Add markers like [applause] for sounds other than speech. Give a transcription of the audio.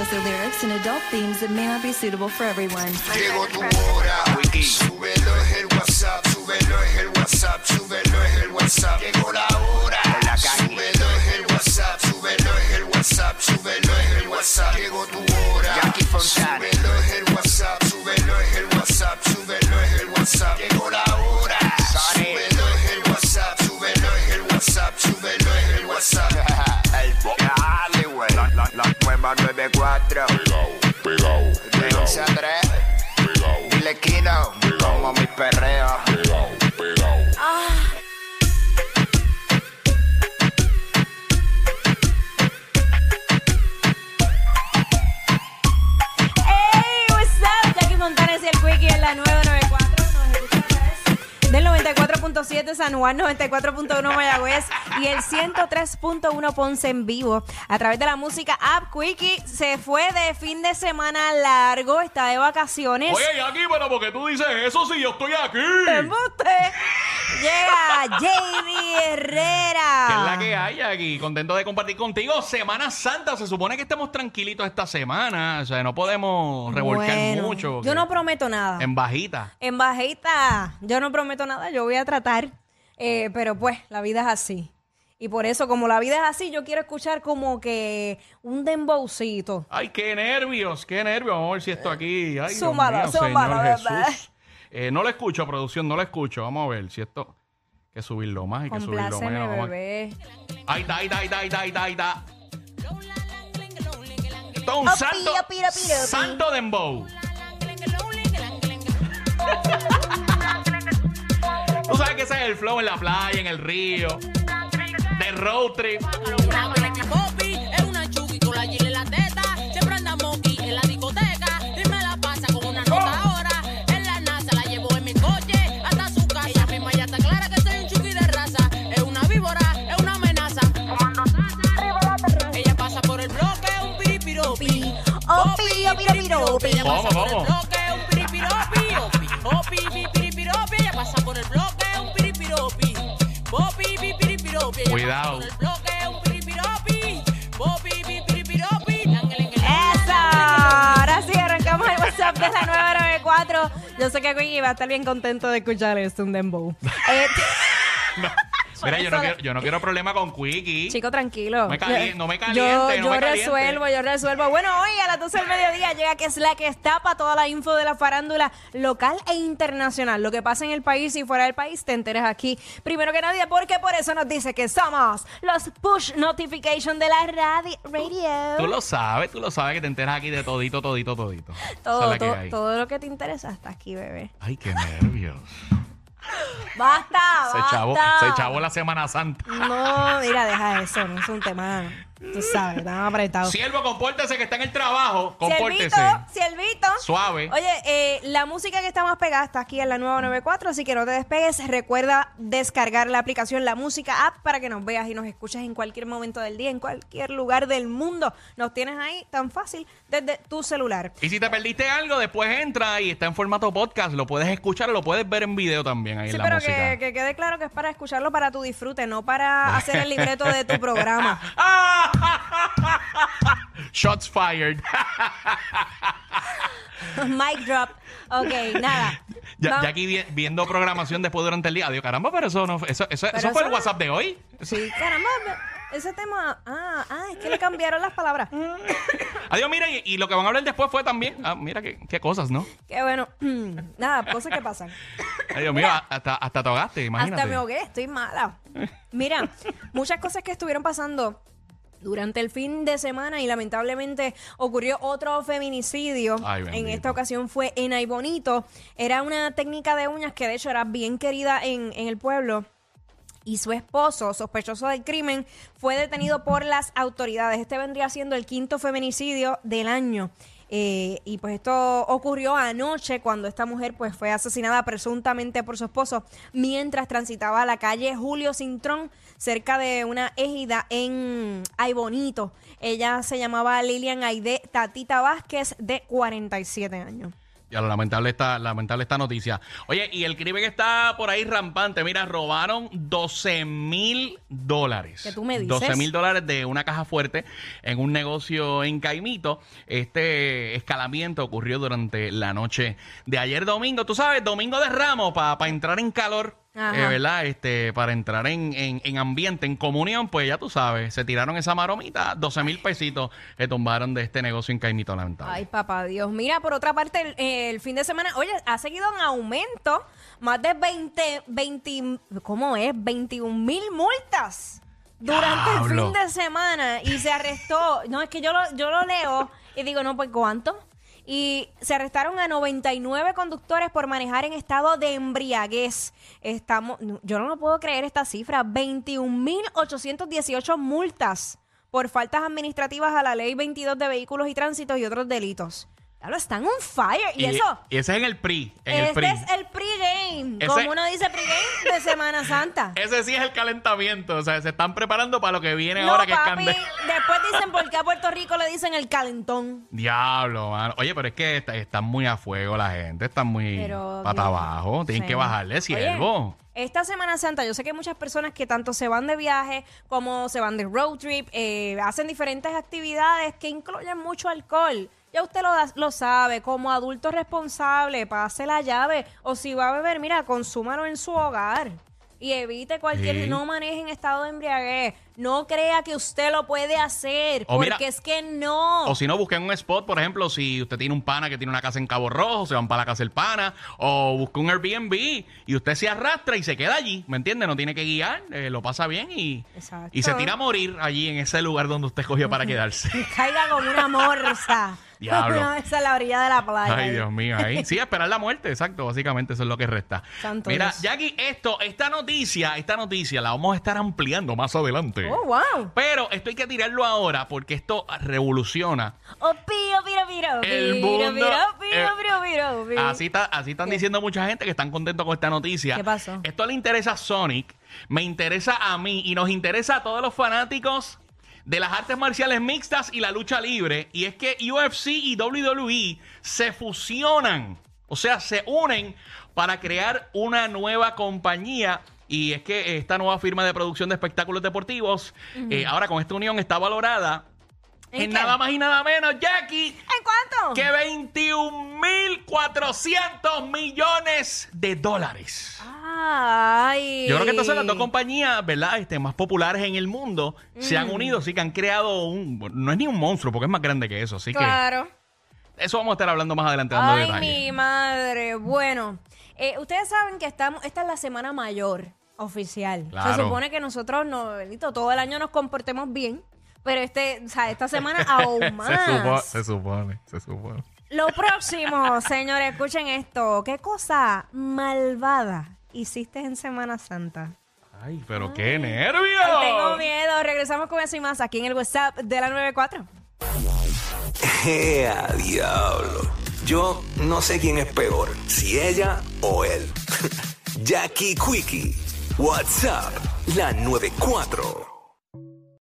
explicit lyrics and adult themes that may not be suitable for everyone. Llegó tu hora, súbelo es el WhatsApp, súbelo es el WhatsApp, súbelo es el WhatsApp. Llegó la hora, súbelo es el WhatsApp, súbelo es el WhatsApp, súbelo es el WhatsApp. Llegó tu hora, súbelo es 94. Pegao, pegao, De pegao, 11 a 3. pegao, Dile Kino. Como mi perreo. 94.7 San Juan, 94.1 Mayagüez y el 103.1 Ponce en vivo. A través de la música App Quickie se fue de fin de semana largo, está de vacaciones. Oye, Jackie, pero ¿por qué tú dices eso si yo estoy aquí? ¡Embuste! Llega JD Herrera. ¿Qué es la que hay aquí? Contento de compartir contigo. Semana Santa, se supone que estemos tranquilitos esta semana. O sea, no podemos revolcar Bueno, mucho. Yo no prometo nada. En bajita. En bajita, yo no prometo nada, yo voy a tratar, eh, pero pues la vida es así. Y por eso, como la vida es así, yo quiero escuchar como que un dembowcito. Ay, qué nervios, qué nervios. Vamos a ver si esto aquí. Ay, Dios mío, zúmbalo, Señor bebé. Jesús. Eh, no lo escucho, producción, no lo escucho. Vamos a ver si esto. Hay que subirlo más, hay que subirlo menos. Vamos a- bebé. Ahí está, ahí está, ahí está, ahí está, ahí está, ahí está. Esto es un Opi, santo, opi, opi, opi. santo dembow. Tú sabes que ese es el flow en la playa, en el río, de road trip. Piripiropi. ¡Eso! Ahora sí, arrancamos el WhatsApp de la 994. Yo sé que Quickie va a estar bien contento de escuchar esto, un dembow. [laughs] Eh, Mira, yo no, quiero, yo no quiero problema con Quickie. Chico, tranquilo. No me calien- no me caliente, Yo, no me caliente. resuelvo, yo resuelvo. Bueno, hoy a las 12 del mediodía llega que es la que está para toda la info de la farándula local e internacional. Lo que pasa en el país y fuera del país te enteras aquí primero que nadie, porque por eso nos dice que somos los push notification de la radio. Tú lo sabes, tú lo sabes que te enteras aquí de todito, todito, todito. Todo, todo, todo lo que te interesa está aquí, bebé. Ay, qué nervios. ¡Basta! Se basta. chavo, se chavo la Semana Santa. No, mira, deja eso, no es un tema, tú sabes, tan apretado. Siervo, compórtese que está en el trabajo. Siervito, Compórtese. Siervito. Suave. Oye, eh, la música que está más pegada está aquí en la 994, así que no te despegues. Recuerda descargar la aplicación La Música App para que nos veas y nos escuches en cualquier momento del día, en cualquier lugar del mundo. Nos tienes ahí tan fácil desde tu celular. Y si te perdiste algo, después entra y está en formato podcast. Lo puedes escuchar o lo puedes ver en video también ahí Sí, en la pero música. que, que quede claro que es para escucharlo para tu disfrute, no para hacer el libreto de tu programa. [laughs] Shots fired. [laughs] Mic drop. Ok, nada. ya, aquí vi- viendo programación después durante el día. Adiós, caramba, pero eso no eso, eso, Pero eso fue el WhatsApp de hoy. Sí, caramba, ese tema. Ah, ah, es que le cambiaron las palabras. [coughs] Adiós, mira, y, y lo que van a hablar después fue también. Ah, mira qué, qué cosas, ¿no? Qué bueno. [clears throat] Nada, cosas que pasan. [coughs] Adiós, mío, hasta, hasta te ahogaste, imagínate. Hasta me ahogué, estoy mala. Mira, muchas cosas que estuvieron pasando durante el fin de semana y lamentablemente ocurrió otro feminicidio. Ay, en esta ocasión fue en Aybonito. Era una técnica de uñas que de hecho era bien querida en, en el pueblo. Y su esposo, sospechoso del crimen, fue detenido por las autoridades. Este vendría siendo el quinto feminicidio del año. Eh, y pues esto ocurrió anoche cuando esta mujer pues fue asesinada presuntamente por su esposo mientras transitaba la calle Julio Cintrón cerca de una égida en Ay Bonito. Ella se llamaba Lilian Aide Tatita Vázquez de 47 años. Ya lo lamentable esta, lamentable esta noticia. Oye, y el crimen está por ahí rampante. Mira, robaron 12 mil dólares. ¿Qué tú me dices? 12 mil dólares de una caja fuerte en un negocio en Caimito. Este escalamiento ocurrió durante la noche de ayer domingo. Tú sabes, domingo de Ramos, para entrar en calor. Eh, ¿Verdad? Este, para entrar en, en- en ambiente, en comunión, pues ya tú sabes, se tiraron esa maromita, 12 mil pesitos que tumbaron de este negocio en Caimito, lamentable. Ay, papá Dios. Mira, por otra parte, el, el fin de semana, oye, ha seguido en aumento. Más de 20, 20, ¿cómo es? 21 mil multas durante el fin de semana. Y se arrestó, no, es que yo lo, yo lo leo y digo, no, pues ¿cuánto? Y se arrestaron a 99 conductores por manejar en estado de embriaguez. Estamos, yo no lo puedo creer esta cifra. 21.818 multas por faltas administrativas a la ley 22 de vehículos y tránsitos y otros delitos. Claro, están on fire. Y, eso, y ese es en el PRI. En el PRI. es el pregame. Ese- Como uno dice pregame de Semana Santa. [laughs] Ese sí es el calentamiento. O sea, se están preparando para lo que viene No, ahora que es papi, candela. después dicen por qué a Puerto Rico le dicen el calentón. Diablo, mano. Oye, pero es que está- están muy a fuego la gente. Están muy Pero, pata Dios. abajo. Tienen Sí. que bajarle, siervo. esta Semana Santa, yo sé que hay muchas personas que tanto se van de viaje como se van de road trip, eh, hacen diferentes actividades que incluyen mucho alcohol. Ya usted lo, da- lo sabe, como adulto responsable, pase la llave. O si va a beber, mira, consúmalo en su hogar. Y evite cualquier, Sí. no maneje en estado de embriaguez. No crea que usted lo puede hacer, O porque mira- es que no. O si no, busquen un spot, por ejemplo, si usted tiene un pana que tiene una casa en Cabo Rojo, se van para la casa del pana, o busca un Airbnb y usted se arrastra y se queda allí, ¿me entiende? No tiene que guiar, eh, lo pasa bien y, Exacto. y se tira a morir allí en ese lugar donde usted escogió para [laughs] quedarse. Caiga como una morsa. Diablo. Una vez a la orilla de la playa. Ay, Dios mío, ahí. Sí, esperar la muerte, exacto. Básicamente eso es lo que resta. Santo Mira, Dios. Jackie, esto, esta noticia, esta noticia la vamos a estar ampliando más adelante. Oh, wow. Pero esto hay que tirarlo ahora porque esto revoluciona. Oh, piro, piro, piro, El mundo, eh, piro, piro, piro, piro. Así, está, así están ¿Qué? diciendo mucha gente que están contentos con esta noticia. ¿Qué pasó? Esto le interesa a Sonic, me interesa a mí y nos interesa a todos los fanáticos de las artes marciales mixtas y la lucha libre. Y es que UFC y WWE se fusionan, o sea, se unen para crear una nueva compañía. Y es que esta nueva firma de producción de espectáculos deportivos, eh, ahora con esta unión está valorada ¿En en nada más y nada menos, Jackie, ¿En cuánto? que 21.400 millones de dólares. Ay. Yo creo que estas son las dos compañías, ¿verdad? Este, más populares en el mundo. Se han unido, sí que han creado un... No es ni un monstruo, porque es más grande que eso. Así Claro. que eso vamos a estar hablando más adelante, dando Ay, detalles. mi madre. Bueno, eh, ustedes saben que estamos, esta es la semana mayor oficial. Claro. Se supone que nosotros no, bendito, todo el año nos comportemos bien, pero este, o sea, esta semana [laughs] aún más. se, supo- se supone, se supone. Lo próximo, señores, escuchen esto. ¿Qué cosa malvada hiciste en Semana Santa? Ay, pero qué nervios. Ay, tengo miedo. Regresamos con eso y más aquí en el WhatsApp de la 94. [laughs] ¡Ea, diablo! Yo no sé quién es peor, si ella o él. [laughs] Jackie Quickie, WhatsApp, la 94.